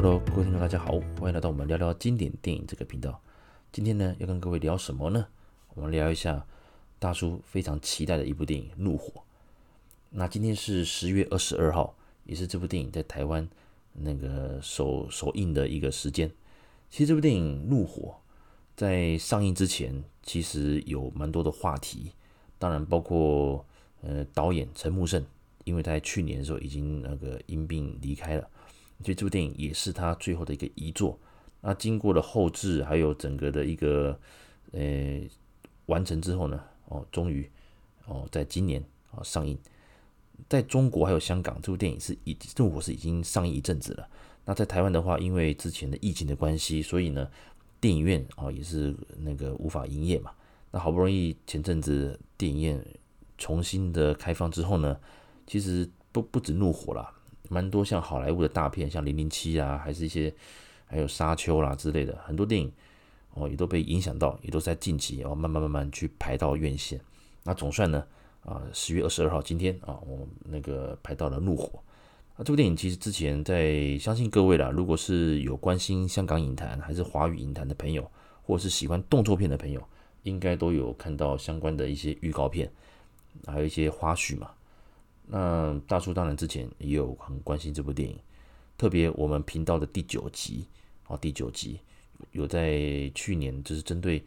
Hello，各位听众，大家好，欢迎来到我们聊聊经典电影这个频道。今天呢，要跟各位聊什么呢？我们聊一下大叔非常期待的一部电影《怒火》。那今天是十月二十二号，也是这部电影在台湾那个首首映的一个时间。其实这部电影《怒火》在上映之前，其实有蛮多的话题，当然包括呃导演陈木胜，因为他在去年的时候已经那个因病离开了。所以这部电影也是他最后的一个遗作。那经过了后制，还有整个的一个呃完成之后呢，哦，终于哦，在今年啊上映。在中国还有香港，这部电影是已这部是已经上映一阵子了。那在台湾的话，因为之前的疫情的关系，所以呢，电影院啊也是那个无法营业嘛。那好不容易前阵子电影院重新的开放之后呢，其实不不止怒火了。蛮多像好莱坞的大片，像《零零七》啊，还是一些还有《沙丘》啦之类的，很多电影哦也都被影响到，也都在近期哦慢慢慢慢去排到院线。那总算呢啊，十月二十二号今天啊，我们那个排到了《怒火》。那这部电影其实之前在相信各位啦，如果是有关心香港影坛还是华语影坛的朋友，或者是喜欢动作片的朋友，应该都有看到相关的一些预告片，还有一些花絮嘛。那大叔当然之前也有很关心这部电影，特别我们频道的第九集啊，第九集有在去年就是针对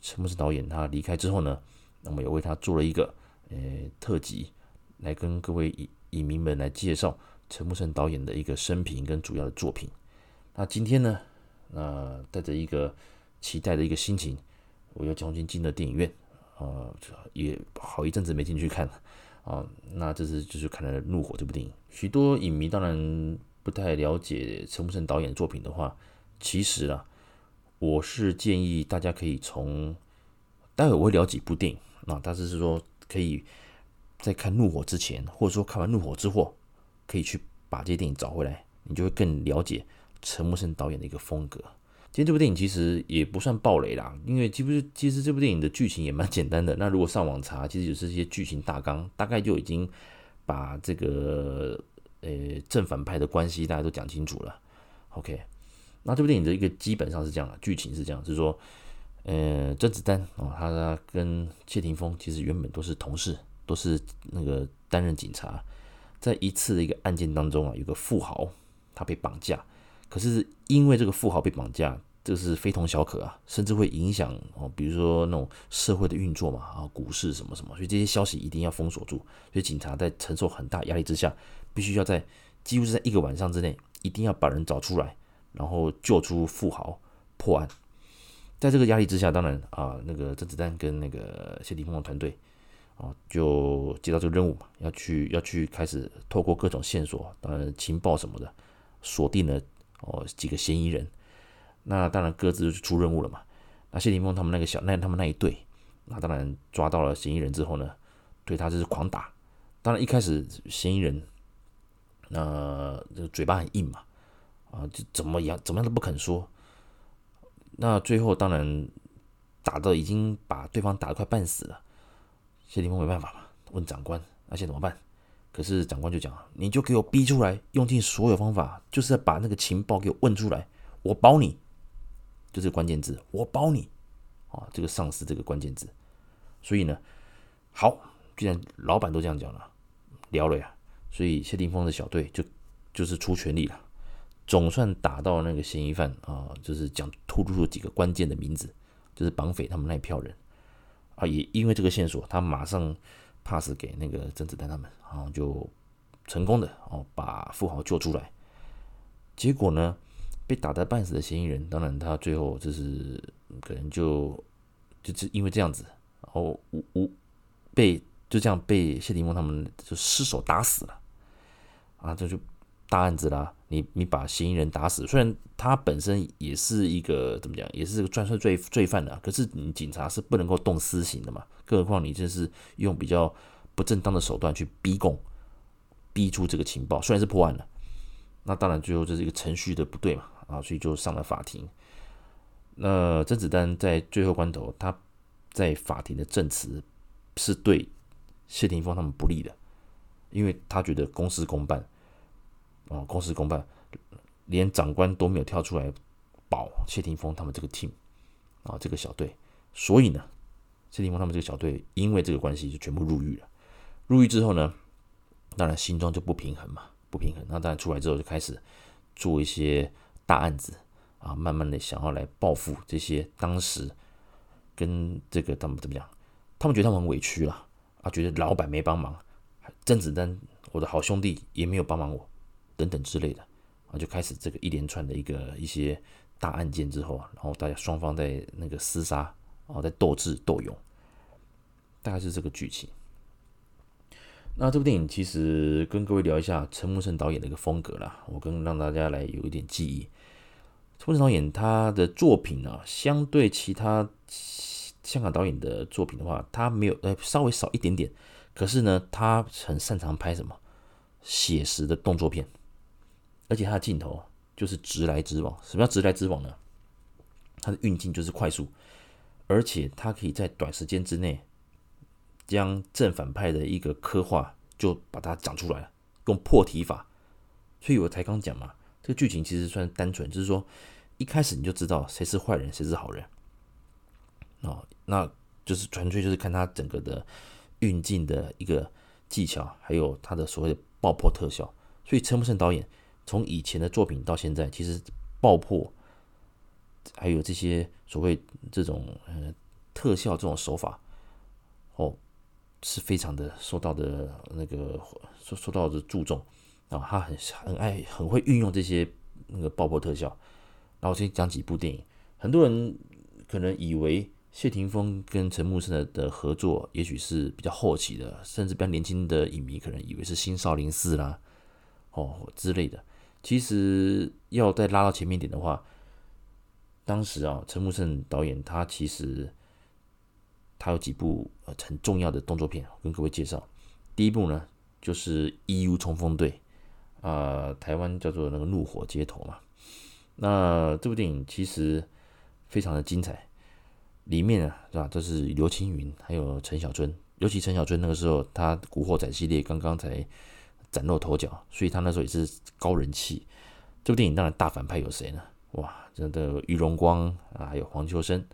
陈木胜导演他离开之后呢，那么有为他做了一个呃特辑，来跟各位影影迷们来介绍陈木胜导演的一个生平跟主要的作品。那今天呢，那带着一个期待的一个心情，我又重新进了电影院啊，也好一阵子没进去看了。啊，那这是就是看了《怒火》这部电影。许多影迷当然不太了解陈木胜导演的作品的话，其实啊，我是建议大家可以从，待会我会聊几部电影，那但是是说可以在看《怒火》之前，或者说看完《怒火》之后，可以去把这些电影找回来，你就会更了解陈木胜导演的一个风格。今天这部电影其实也不算爆雷啦，因为其实其实这部电影的剧情也蛮简单的。那如果上网查，其实就是一些剧情大纲，大概就已经把这个呃正反派的关系大家都讲清楚了。OK，那这部电影的一个基本上是这样的，剧情是这样，是说，呃，甄子丹啊，他跟谢霆锋其实原本都是同事，都是那个担任警察，在一次的一个案件当中啊，有个富豪他被绑架。可是因为这个富豪被绑架，这是非同小可啊，甚至会影响哦，比如说那种社会的运作嘛，啊，股市什么什么，所以这些消息一定要封锁住。所以警察在承受很大压力之下，必须要在几乎是在一个晚上之内，一定要把人找出来，然后救出富豪，破案。在这个压力之下，当然啊，那个甄子丹跟那个谢霆锋的团队啊，就接到这个任务嘛，要去要去开始透过各种线索，当然情报什么的，锁定了。哦，几个嫌疑人，那当然各自就出任务了嘛。那谢霆锋他们那个小那他们那一队，那当然抓到了嫌疑人之后呢，对他就是狂打。当然一开始嫌疑人，那这个嘴巴很硬嘛，啊，就怎么样怎么样都不肯说。那最后当然打到已经把对方打得快半死了，谢霆锋没办法嘛，问长官，那现在怎么办？可是长官就讲，你就给我逼出来，用尽所有方法，就是要把那个情报给我问出来，我保你，就这个关键字，我保你，啊，这个上司这个关键字。所以呢，好，既然老板都这样讲了，聊了呀，所以谢霆锋的小队就就是出全力了，总算打到那个嫌疑犯啊，就是讲突出了几个关键的名字，就是绑匪他们那一票人啊，也因为这个线索，他马上。Pass 给那个甄子丹他们，然后就成功的哦把富豪救出来。结果呢，被打得半死的嫌疑人，当然他最后就是可能就就是因为这样子，然后无无被就这样被谢霆锋他们就失手打死了。啊，这就大案子啦！你你把嫌疑人打死，虽然他本身也是一个怎么讲，也是个专业罪罪犯的，可是你警察是不能够动私刑的嘛。更何况你这是用比较不正当的手段去逼供，逼出这个情报，虽然是破案了，那当然最后这是一个程序的不对嘛，啊，所以就上了法庭。那甄子丹在最后关头，他在法庭的证词是对谢霆锋他们不利的，因为他觉得公事公办，啊，公事公办，连长官都没有跳出来保谢霆锋他们这个 team 啊，这个小队。所以呢，谢霆锋他们这个小队因为这个关系就全部入狱了。入狱之后呢，当然心中就不平衡嘛，不平衡。那当然出来之后就开始做一些大案子啊，慢慢的想要来报复这些当时跟这个他们怎么讲？他们觉得他们很委屈了啊，觉得老板没帮忙，甄子丹我的好兄弟也没有帮忙我，等等之类的啊，就开始这个一连串的一个一些大案件之后啊，然后大家双方在那个厮杀，然后在斗智斗勇，大概是这个剧情。那这部电影其实跟各位聊一下陈木胜导演的一个风格啦，我跟让大家来有一点记忆。陈木胜导演他的作品呢，相对其他香港导演的作品的话，他没有呃稍微少一点点，可是呢，他很擅长拍什么写实的动作片，而且他的镜头就是直来直往。什么叫直来直往呢？他的运镜就是快速，而且他可以在短时间之内。将正反派的一个刻画就把它讲出来了，用破题法，所以我才刚讲嘛，这个剧情其实算单纯，就是说一开始你就知道谁是坏人，谁是好人，哦，那就是纯粹就是看他整个的运镜的一个技巧，还有他的所谓的爆破特效。所以陈木胜导演从以前的作品到现在，其实爆破还有这些所谓这种呃特效这种手法，哦。是非常的受到的那个受受到的注重啊，他很很爱很会运用这些那个爆破特效。然后先讲几部电影，很多人可能以为谢霆锋跟陈木胜的合作也许是比较后期的，甚至比较年轻的影迷可能以为是新少林寺啦哦之类的。其实要再拉到前面点的话，当时啊，陈木胜导演他其实。他有几部呃很重要的动作片跟各位介绍。第一部呢就是《义乌冲锋队》，啊，台湾叫做那个《怒火街头》嘛。那这部电影其实非常的精彩，里面啊是吧都是刘青云还有陈小春，尤其陈小春那个时候他《古惑仔》系列刚刚才崭露头角，所以他那时候也是高人气。这部电影当然大反派有谁呢？哇，真的于荣光啊，还有黄秋生。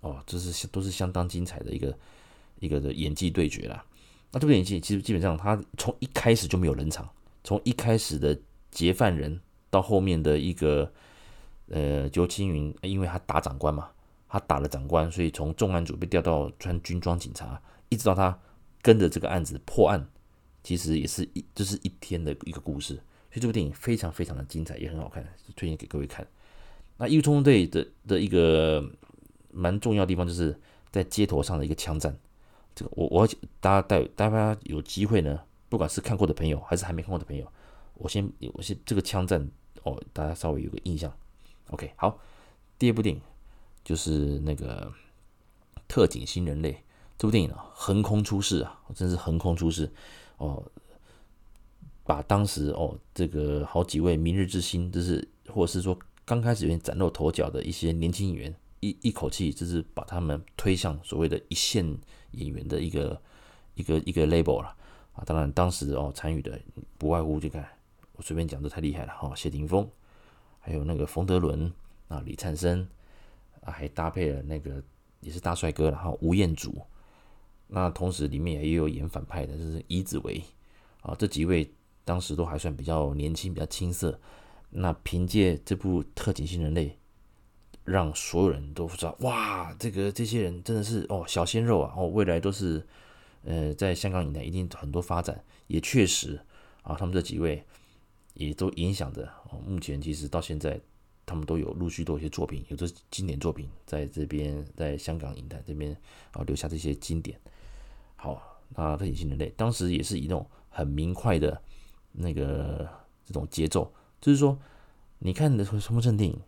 哦，这是都是相当精彩的一个一个的演技对决啦。那这部演技其实基本上他从一开始就没有冷场，从一开始的劫犯人到后面的一个呃刘青云，因为他打长官嘛，他打了长官，所以从重案组被调到穿军装警察，一直到他跟着这个案子破案，其实也是一这是一天的一个故事。所以这部电影非常非常的精彩，也很好看，推荐给各位看。那义乌冲锋队的的一个。蛮重要的地方就是在街头上的一个枪战，这个我我大家带大家有机会呢，不管是看过的朋友还是还没看过的朋友，我先我先这个枪战哦，大家稍微有个印象。OK，好，第二部电影就是那个特警新人类这部电影啊，横空出世啊，真是横空出世哦，把当时哦这个好几位明日之星，就是或者是说刚开始有点崭露头角的一些年轻演员。一一口气就是把他们推向所谓的一线演员的一个一个一个 label 了啊！当然当时哦参与的不外乎就看我随便讲都太厉害了哈，谢霆锋，还有那个冯德伦啊，李灿森啊，还搭配了那个也是大帅哥然后，吴彦祖。那同时里面也有演反派的，就是伊子维啊，这几位当时都还算比较年轻，比较青涩。那凭借这部《特警新人类》。让所有人都知道，哇，这个这些人真的是哦小鲜肉啊，哦未来都是，呃，在香港影坛一定很多发展，也确实啊，他们这几位也都影响着哦。目前其实到现在，他们都有陆续都有一些作品，有这经典作品在这边，在香港影坛这边啊留下这些经典。好，那特警新人类当时也是以那种很明快的那个这种节奏，就是说，你看的什么什么正电影。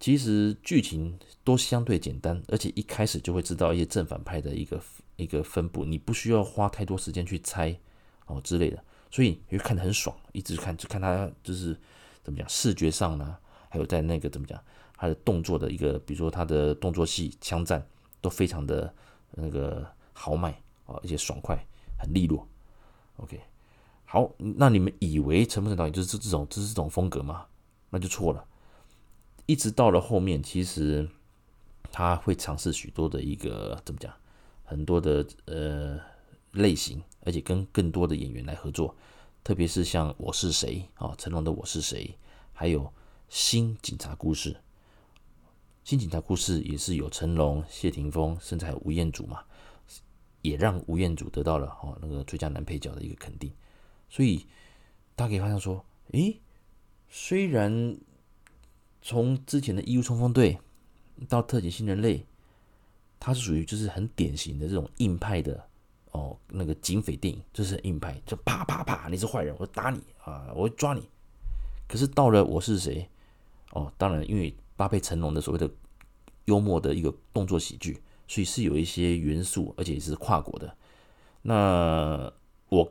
其实剧情都相对简单，而且一开始就会知道一些正反派的一个一个分布，你不需要花太多时间去猜哦之类的，所以你会看得很爽，一直看就看他就是怎么讲，视觉上呢，还有在那个怎么讲，他的动作的一个，比如说他的动作戏、枪战都非常的那个豪迈啊，而且爽快，很利落。OK，好，那你们以为陈木胜导演就是这这种就是这种风格吗？那就错了。一直到了后面，其实他会尝试许多的一个怎么讲，很多的呃类型，而且跟更多的演员来合作，特别是像《我是谁》啊，成龙的《我是谁》，还有《新警察故事》。《新警察故事》也是有成龙、谢霆锋，甚至还有吴彦祖嘛，也让吴彦祖得到了哦那个最佳男配角的一个肯定。所以大家可以发现说，诶，虽然。从之前的义务冲锋队到特警新人类，它是属于就是很典型的这种硬派的哦，那个警匪电影，就是硬派，就啪啪啪，你是坏人，我打你啊，我抓你。可是到了我是谁哦，当然因为搭配成龙的所谓的幽默的一个动作喜剧，所以是有一些元素，而且是跨国的。那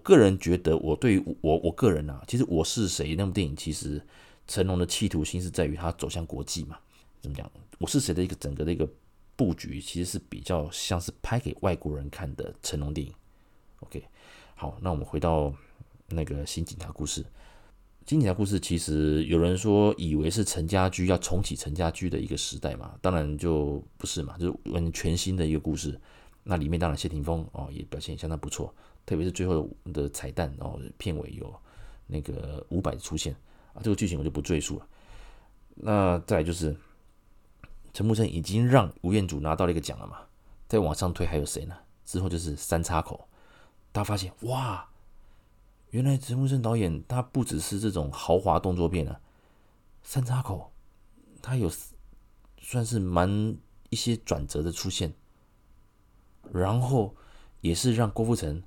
个人觉得，我对于我我个人啊，其实我是谁那部电影其实。成龙的企图心是在于他走向国际嘛？怎么讲？我是谁的一个整个的一个布局，其实是比较像是拍给外国人看的成龙电影。OK，好，那我们回到那个新警察故事。新警察故事其实有人说以为是陈家驹要重启陈家驹的一个时代嘛，当然就不是嘛，就是完全新的一个故事。那里面当然谢霆锋哦也表现相当不错，特别是最后的彩蛋哦，片尾有那个五百出现。啊，这个剧情我就不赘述了。那再就是，陈木胜已经让吴彦祖拿到了一个奖了嘛，再往上推还有谁呢？之后就是三叉口，大家发现哇，原来陈木胜导演他不只是这种豪华动作片啊，三叉口他有算是蛮一些转折的出现，然后也是让郭富城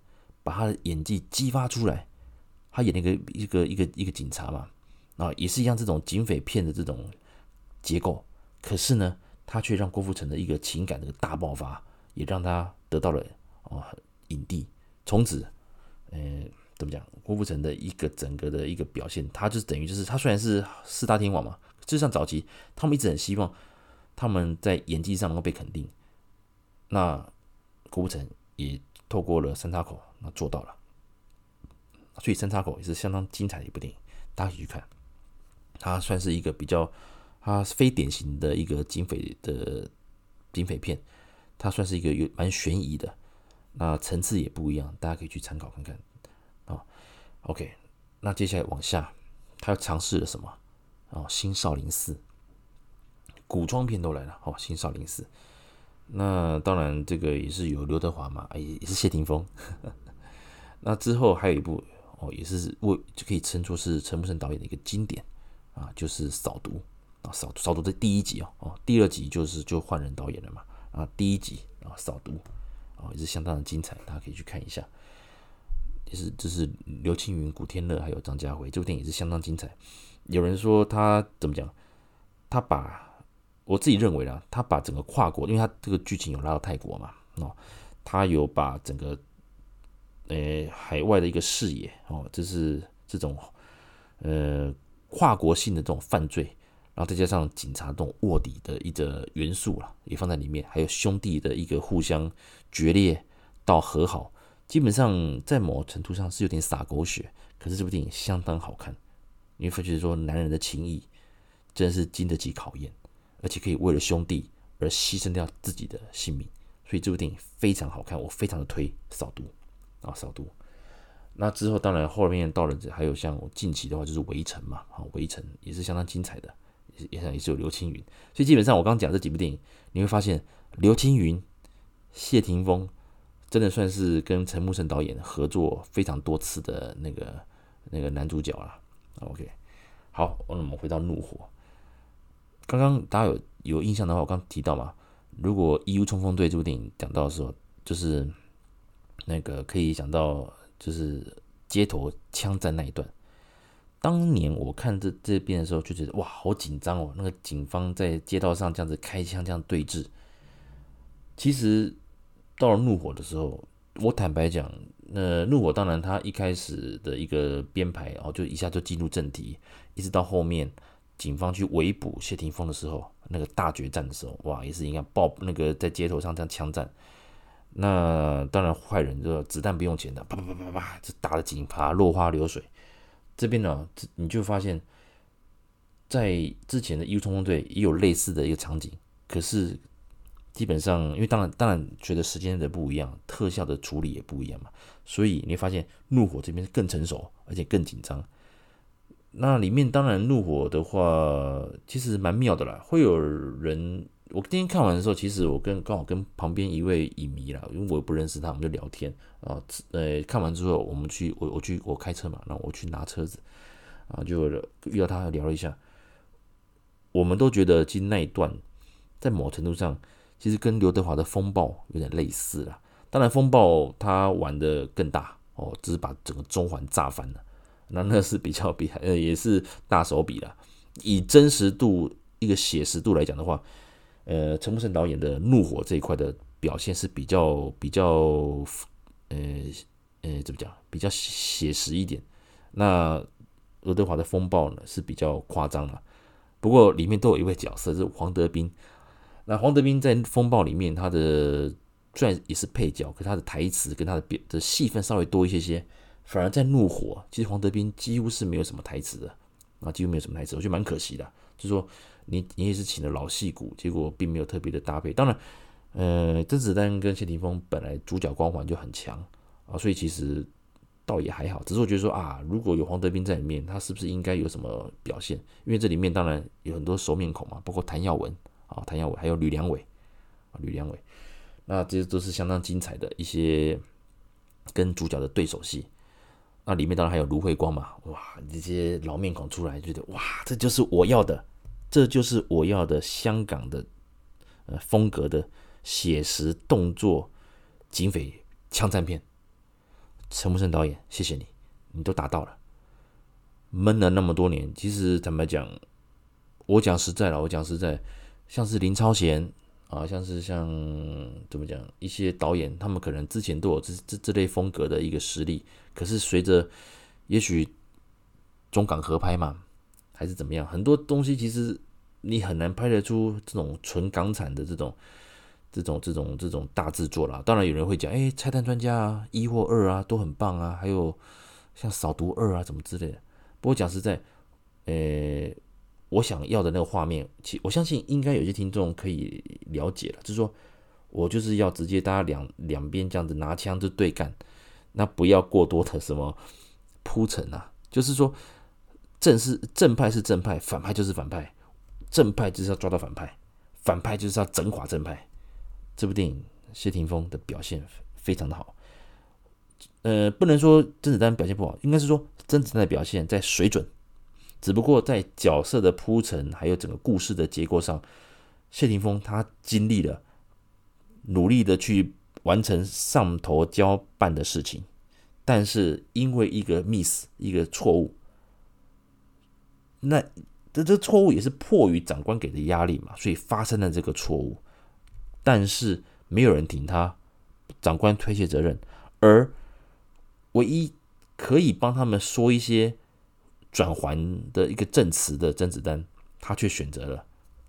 把他的演技激发出来，他演那个一个一个一个警察嘛。啊，也是一样，这种警匪片的这种结构，可是呢，他却让郭富城的一个情感的大爆发，也让他得到了啊影帝。从此，呃，怎么讲？郭富城的一个整个的一个表现，他就是等于就是他虽然是四大天王嘛，就像早期他们一直很希望他们在演技上能够被肯定，那郭富城也透过了三叉口，那做到了。所以三叉口也是相当精彩的一部电影，大家可以去看。它算是一个比较，它非典型的一个警匪的警匪片，它算是一个有蛮悬疑的，那层次也不一样，大家可以去参考看看啊。OK，那接下来往下，他又尝试了什么？哦，新少林寺，古装片都来了哦，新少林寺。那当然，这个也是有刘德华嘛，也也是谢霆锋。那之后还有一部哦，也是为就可以称作是陈木胜导演的一个经典。啊，就是扫毒啊，扫扫毒的第一集哦，哦，第二集就是就换人导演了嘛，啊，第一集啊，扫毒啊，也是相当的精彩，大家可以去看一下。也是这是刘青云、古天乐还有张家辉，这部电影也是相当精彩。有人说他怎么讲？他把我自己认为啦，他把整个跨国，因为他这个剧情有拉到泰国嘛，哦，他有把整个呃海外的一个视野哦，就是这种呃。跨国性的这种犯罪，然后再加上警察这种卧底的一个元素了，也放在里面，还有兄弟的一个互相决裂到和好，基本上在某程度上是有点洒狗血，可是这部电影相当好看，你会发觉说男人的情谊真的是经得起考验，而且可以为了兄弟而牺牲掉自己的性命，所以这部电影非常好看，我非常的推扫毒。啊，扫毒。那之后，当然后面到了，还有像近期的话，就是《围城》嘛，啊，《围城》也是相当精彩的，也也是有刘青云，所以基本上我刚刚讲这几部电影，你会发现刘青云、谢霆锋真的算是跟陈木胜导演合作非常多次的那个那个男主角了。OK，好，那我们回到《怒火》，刚刚大家有有印象的话，我刚提到嘛，如果《义务冲锋队》这部电影讲到的时候，就是那个可以讲到。就是街头枪战那一段，当年我看这这边的时候就觉得哇，好紧张哦！那个警方在街道上这样子开枪这样对峙。其实到了怒火的时候，我坦白讲，那怒火当然他一开始的一个编排哦，就一下就进入正题，一直到后面警方去围捕谢霆锋的时候，那个大决战的时候，哇，也是应该爆那个在街头上这样枪战。那当然，坏人就子弹不用钱的，啪啪啪啪啪，这打的警察落花流水。这边呢，你就发现在之前的《异冲锋队》也有类似的一个场景，可是基本上，因为当然当然随着时间的不一样，特效的处理也不一样嘛，所以你会发现怒火这边更成熟，而且更紧张。那里面当然怒火的话，其实蛮妙的啦。会有人，我今天看完的时候，其实我跟刚好跟旁边一位影迷啦，因为我不认识他，我们就聊天啊。呃，看完之后，我们去我我去我开车嘛，然后我去拿车子啊，就遇到他聊了一下。我们都觉得其实那一段在某程度上，其实跟刘德华的风暴有点类似啦。当然，风暴他玩的更大哦，只是把整个中环炸翻了。那那是比较比呃也是大手笔了，以真实度一个写实度来讲的话，呃，陈木胜导演的《怒火》这一块的表现是比较比较呃呃怎么讲，比较写实一点。那刘德华的《风暴》呢是比较夸张了，不过里面都有一位角色是黄德斌。那黄德斌在《风暴》里面，他的虽然也是配角，可他的台词跟他的表的戏份稍微多一些些。反而在怒火，其实黄德斌几乎是没有什么台词的啊，几乎没有什么台词，我觉得蛮可惜的。就是说你你也是请了老戏骨，结果并没有特别的搭配。当然，呃，甄子丹跟谢霆锋本来主角光环就很强啊，所以其实倒也还好。只是我觉得说啊，如果有黄德斌在里面，他是不是应该有什么表现？因为这里面当然有很多熟面孔嘛，包括谭耀文啊，谭耀文还有吕良伟啊，吕良伟，那这些都是相当精彩的一些跟主角的对手戏。那里面当然还有卢慧光嘛，哇，这些老面孔出来，觉得哇，这就是我要的，这就是我要的香港的呃风格的写实动作警匪枪战片。陈木胜导演，谢谢你，你都达到了。闷了那么多年，其实怎么讲，我讲实在了，我讲实在，像是林超贤。啊，像是像怎么讲，一些导演，他们可能之前都有这这这类风格的一个实力，可是随着也许中港合拍嘛，还是怎么样，很多东西其实你很难拍得出这种纯港产的这种这种这种这种大制作啦。当然有人会讲，哎，《拆弹专家》啊，一或二啊都很棒啊，还有像《扫毒二》啊，怎么之类的。不过讲实在，呃。我想要的那个画面，其我相信应该有些听众可以了解了，就是说我就是要直接大家两两边这样子拿枪就对干，那不要过多的什么铺陈啊，就是说正是正派是正派，反派就是反派，正派就是要抓到反派，反派就是要整垮正派。这部电影谢霆锋的表现非常的好，呃，不能说甄子丹表现不好，应该是说甄子丹的表现在水准。只不过在角色的铺陈，还有整个故事的结构上，谢霆锋他经历了努力的去完成上头交办的事情，但是因为一个 miss 一个错误，那这这错误也是迫于长官给的压力嘛，所以发生了这个错误，但是没有人挺他，长官推卸责任，而唯一可以帮他们说一些。转圜的一个证词的甄子丹，他却选择了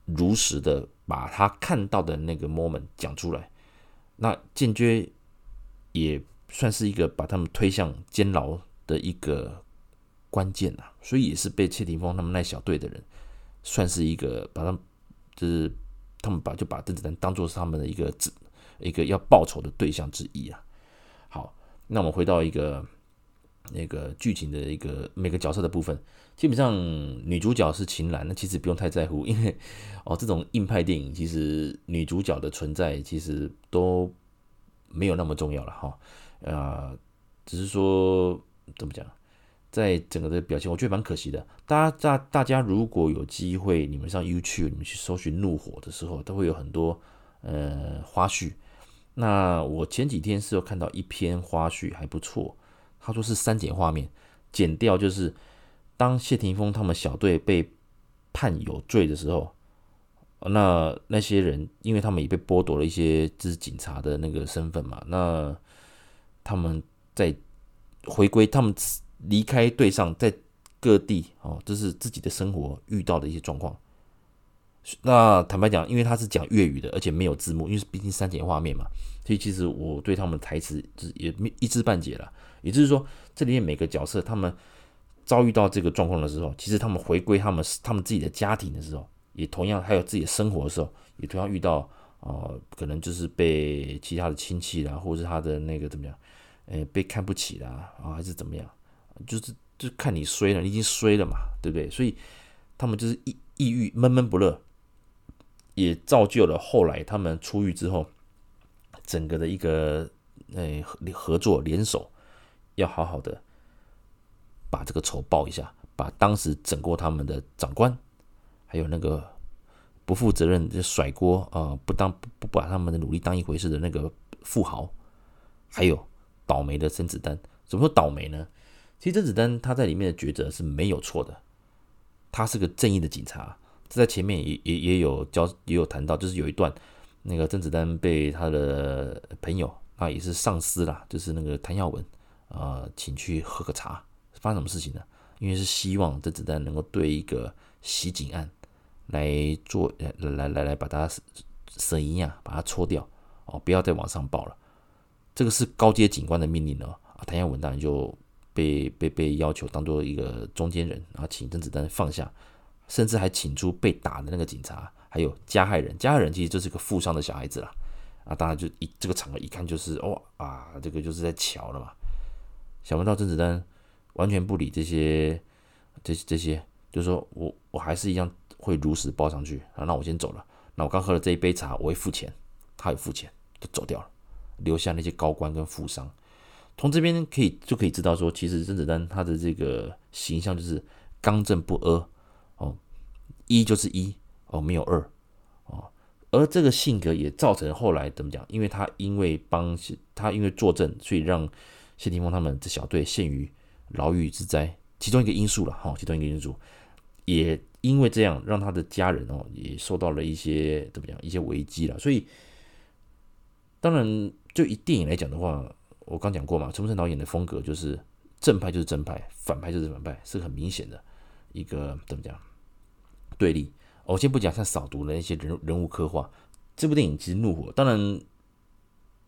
如实的把他看到的那个 moment 讲出来，那间接也算是一个把他们推向监牢的一个关键呐，所以也是被谢霆锋他们那小队的人算是一个把他们就是他们把就把甄子丹当做是他们的一个一个要报仇的对象之一啊。好，那我们回到一个。那个剧情的一个每个角色的部分，基本上女主角是秦岚，那其实不用太在乎，因为 哦，这种硬派电影其实女主角的存在其实都没有那么重要了哈，啊，只是说怎么讲，在整个的表现，我觉得蛮可惜的。大家大大家如果有机会，你们上 YouTube，你们去搜寻《怒火》的时候，都会有很多呃花絮。那我前几天是有看到一篇花絮，还不错。他说是删减画面，剪掉就是当谢霆锋他们小队被判有罪的时候，那那些人因为他们也被剥夺了一些就是警察的那个身份嘛，那他们在回归，他们离开队上，在各地哦，这是自己的生活遇到的一些状况。那坦白讲，因为他是讲粤语的，而且没有字幕，因为毕竟删减画面嘛，所以其实我对他们的台词是也没一知半解了。也就是说，这里面每个角色他们遭遇到这个状况的时候，其实他们回归他们他们自己的家庭的时候，也同样还有自己的生活的时候，也同样遇到啊、呃，可能就是被其他的亲戚啦，或者是他的那个怎么样，诶，被看不起啦，啊，还是怎么样，就是就看你衰了，你已经衰了嘛，对不对？所以他们就是抑抑郁、闷闷不乐，也造就了后来他们出狱之后，整个的一个诶合作联手，要好好的。把这个仇报一下，把当时整过他们的长官，还有那个不负责任就甩锅啊，不当不把他们的努力当一回事的那个富豪，还有倒霉的甄子丹。怎么说倒霉呢？其实甄子丹他在里面的抉择是没有错的，他是个正义的警察。这在前面也也也有教也有谈到，就是有一段那个甄子丹被他的朋友啊也是上司啦，就是那个谭耀文啊请去喝个茶。发生什么事情呢？因为是希望甄子丹能够对一个袭警案来做，来来来来把它审一下，把它搓掉哦，不要再往上报了。这个是高阶警官的命令哦。啊，谭耀文当然就被被被要求当做一个中间人，然后请甄子丹放下，甚至还请出被打的那个警察，还有加害人。加害人其实就是个负伤的小孩子啦。啊，当然就一这个场合一看就是哦啊，这个就是在瞧了嘛。想不到甄子丹。完全不理这些，这这些，就是说我我还是一样会如实报上去啊。那我先走了。那我刚喝了这一杯茶，我会付钱，他也付钱，就走掉了，留下那些高官跟富商。从这边可以就可以知道说，其实甄子丹他的这个形象就是刚正不阿哦，一就是一哦，没有二哦。而这个性格也造成后来怎么讲？因为他因为帮他因为作证，所以让谢霆锋他们这小队陷于。牢狱之灾，其中一个因素了哈，其中一个因素，也因为这样，让他的家人哦，也受到了一些怎么样，一些危机了。所以，当然，就以电影来讲的话，我刚讲过嘛，陈木胜导演的风格就是正派就是正派，反派就是反派，是很明显的一个怎么讲对立。我先不讲像扫毒的那些人人物刻画，这部电影其实怒火，当然。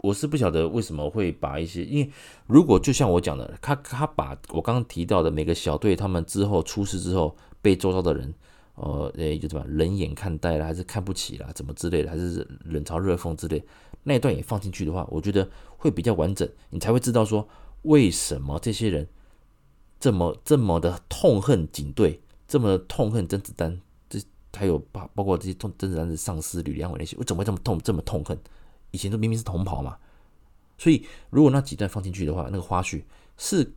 我是不晓得为什么会把一些，因为如果就像我讲的，他他把我刚刚提到的每个小队他们之后出事之后被周遭的人，呃，诶，就怎么冷眼看待了，还是看不起了，怎么之类的，还是冷嘲热讽之类，那一段也放进去的话，我觉得会比较完整，你才会知道说为什么这些人这么这么的痛恨警队，这么痛恨甄子丹，这还有包包括这些痛甄子丹的上司吕良伟那些，我怎么会这么痛这么痛恨？以前都明明是同袍嘛，所以如果那几段放进去的话，那个花絮是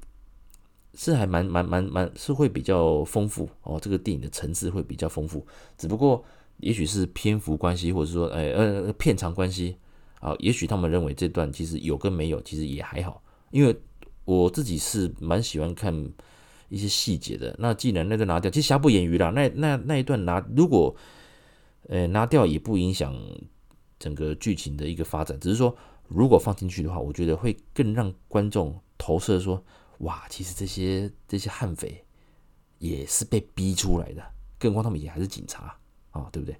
是还蛮蛮蛮蛮是会比较丰富哦，这个电影的层次会比较丰富。只不过也许是篇幅关系，或者说哎呃片长关系啊，也许他们认为这段其实有跟没有其实也还好，因为我自己是蛮喜欢看一些细节的。那既然那段拿掉，其实瑕不掩瑜啦，那那那一段拿如果呃拿掉也不影响。整个剧情的一个发展，只是说如果放进去的话，我觉得会更让观众投射说，哇，其实这些这些悍匪也是被逼出来的，更何况他们也还是警察啊、对不对？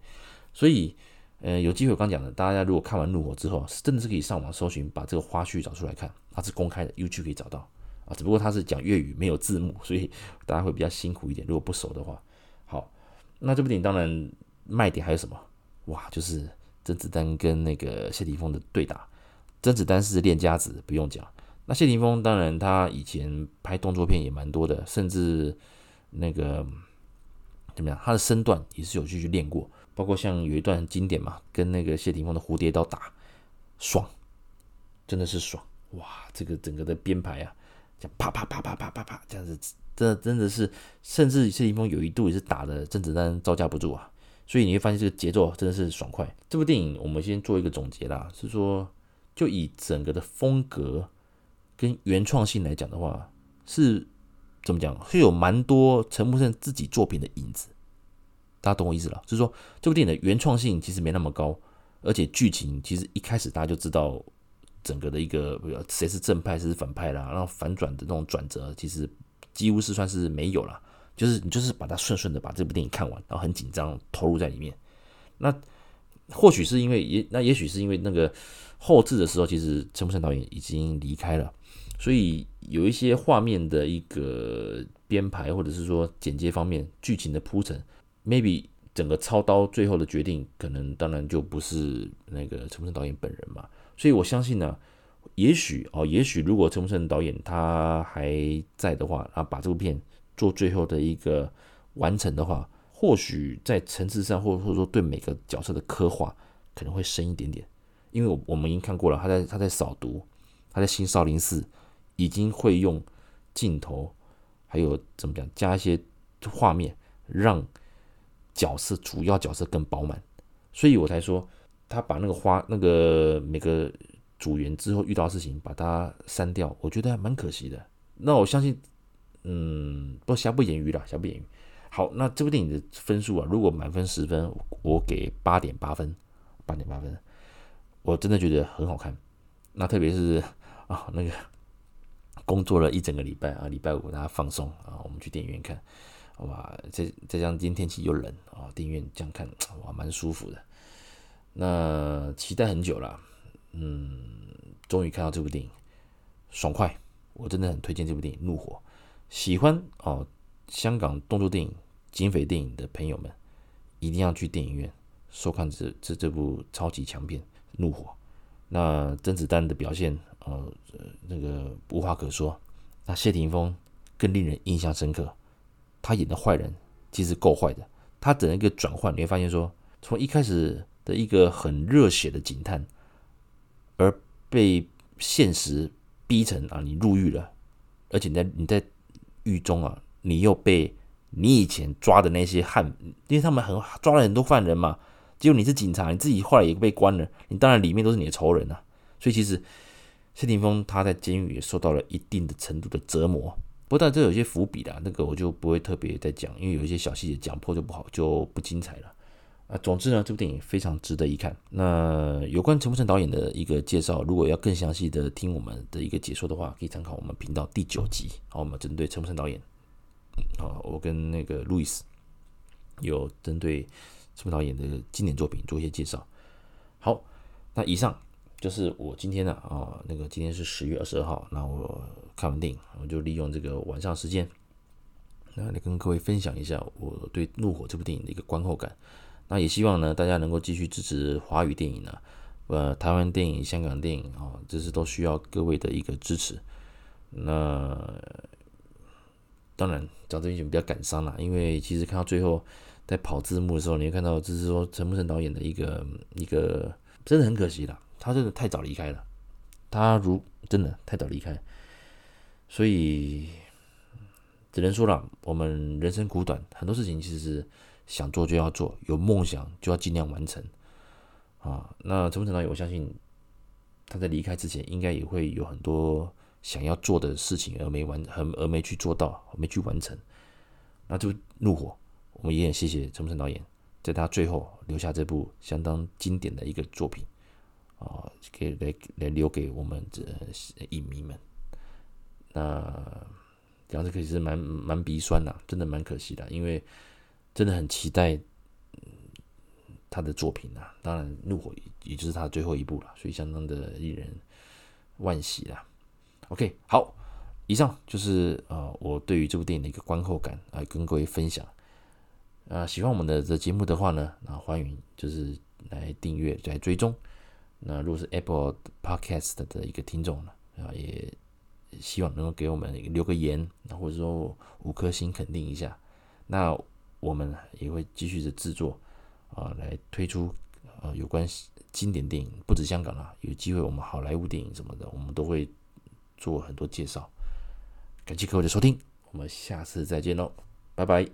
所以，呃，有机会我刚讲的，大家如果看完《怒火》之后，是真的是可以上网搜寻，把这个花絮找出来看，它是公开的，YouTube 可以找到啊。只不过它是讲粤语，没有字幕，所以大家会比较辛苦一点。如果不熟的话，好，那这部电影当然卖点还有什么？哇，就是。甄子丹跟那个谢霆锋的对打，甄子丹是练家子，不用讲。那谢霆锋当然他以前拍动作片也蛮多的，甚至那个怎么样，他的身段也是有去去练过。包括像有一段经典嘛，跟那个谢霆锋的蝴蝶刀打，爽，真的是爽哇！这个整个的编排啊，啪啪啪啪啪啪啪这样子，这真的是，甚至谢霆锋有一度也是打的甄子丹招架不住啊。所以你会发现这个节奏真的是爽快。这部电影我们先做一个总结啦，是说就以整个的风格跟原创性来讲的话，是怎么讲？是有蛮多陈木胜自己作品的影子。大家懂我意思了？就是说这部电影的原创性其实没那么高，而且剧情其实一开始大家就知道整个的一个谁是正派谁是反派啦，然后反转的那种转折其实几乎是算是没有了。就是你就是把它顺顺的把这部电影看完，然后很紧张投入在里面。那或许是因为也那也许是因为那个后制的时候，其实陈木胜导演已经离开了，所以有一些画面的一个编排，或者是说剪接方面、剧情的铺陈，maybe 整个操刀最后的决定，可能当然就不是那个陈木胜导演本人嘛。所以我相信呢，也许哦，也许如果陈木胜导演他还在的话，啊，把这部片做最后的一个完成的话，或许在层次上，或或者说对每个角色的刻画，可能会深一点点。因为我我们已经看过了，他在他在扫毒，他在新少林寺已经会用镜头，还有怎么讲，加一些画面，让角色主要角色更饱满，所以我才说他把那个花那个每个组员之后遇到事情把它删掉，我觉得还蛮可惜的。那我相信，嗯，不瑕不掩瑜啦，瑕不掩瑜。好，那这部电影的分数啊，如果满分十分，我给八点八分，八点八分。我真的觉得很好看，那特别是啊，那个工作了一整个礼拜啊，礼拜五大家放松啊，我们去电影院看，哇，再再加上今天天气又冷啊，电影院这样看哇，蛮舒服的。那期待很久了，嗯，终于看到这部电影，爽快，我真的很推荐这部电影《怒火》。喜欢哦，香港动作电影、警匪电影的朋友们，一定要去电影院收看这这这部超级强片。怒火，那甄子丹的表现，呃，那个无话可说。那谢霆锋更令人印象深刻，他演的坏人其实够坏的。他整一个转换，你会发现说，从一开始的一个很热血的警探，而被现实逼成啊，你入狱了，而且你在你在狱中啊，你又被你以前抓的那些汉，因为他们很抓了很多犯人嘛。结果你是警察，你自己后来也被关了，你当然里面都是你的仇人啊。所以其实谢霆锋他在监狱也受到了一定的程度的折磨。不过这有些伏笔啦，那个我就不会特别再讲，因为有一些小细节讲破就不好，就不精彩了啊。总之呢，这部电影非常值得一看。那有关陈木胜导演的一个介绍，如果要更详细的听我们的一个解说的话，可以参考我们频道第九集。好，我们针对陈木胜导演，好，我跟那个路易斯有针对。陈导演的经典作品做一些介绍。好，那以上就是我今天的啊，那个今天是十月二十二号，那我看完电影，我就利用这个晚上时间，那来跟各位分享一下我对《怒火》这部电影的一个观后感。那也希望呢，大家能够继续支持华语电影呢，呃，台湾电影、香港电影啊，这是都需要各位的一个支持。那当然讲这边就比较感伤了，因为其实看到最后。在跑字幕的时候，你会看到，就是说陈木胜导演的一个一个，真的很可惜了，他真的太早离开了，他如真的太早离开，所以只能说了，我们人生苦短，很多事情其实想做就要做，有梦想就要尽量完成啊。那陈木成导演，我相信他在离开之前，应该也会有很多想要做的事情而没完，而而没去做到，没去完成，那就怒火。我们也很谢谢陈木成导演，在他最后留下这部相当经典的一个作品啊，给来来留给我们这影迷们。那讲这个其实蛮蛮鼻酸的，真的蛮可惜的，因为真的很期待他的作品啊。当然，《怒火》也就是他最后一部了，所以相当的令人惋惜啦。OK，好，以上就是呃我对于这部电影的一个观后感啊，跟各位分享。啊，喜欢我们的这节目的话呢，那欢迎就是来订阅、来追踪。那如果是 Apple Podcast 的一个听众呢，啊，也希望能够给我们留个言，或者说五颗星肯定一下。那我们也会继续的制作啊，来推出呃有关经典电影，不止香港啦，有机会我们好莱坞电影什么的，我们都会做很多介绍。感谢各位的收听，我们下次再见喽，拜拜。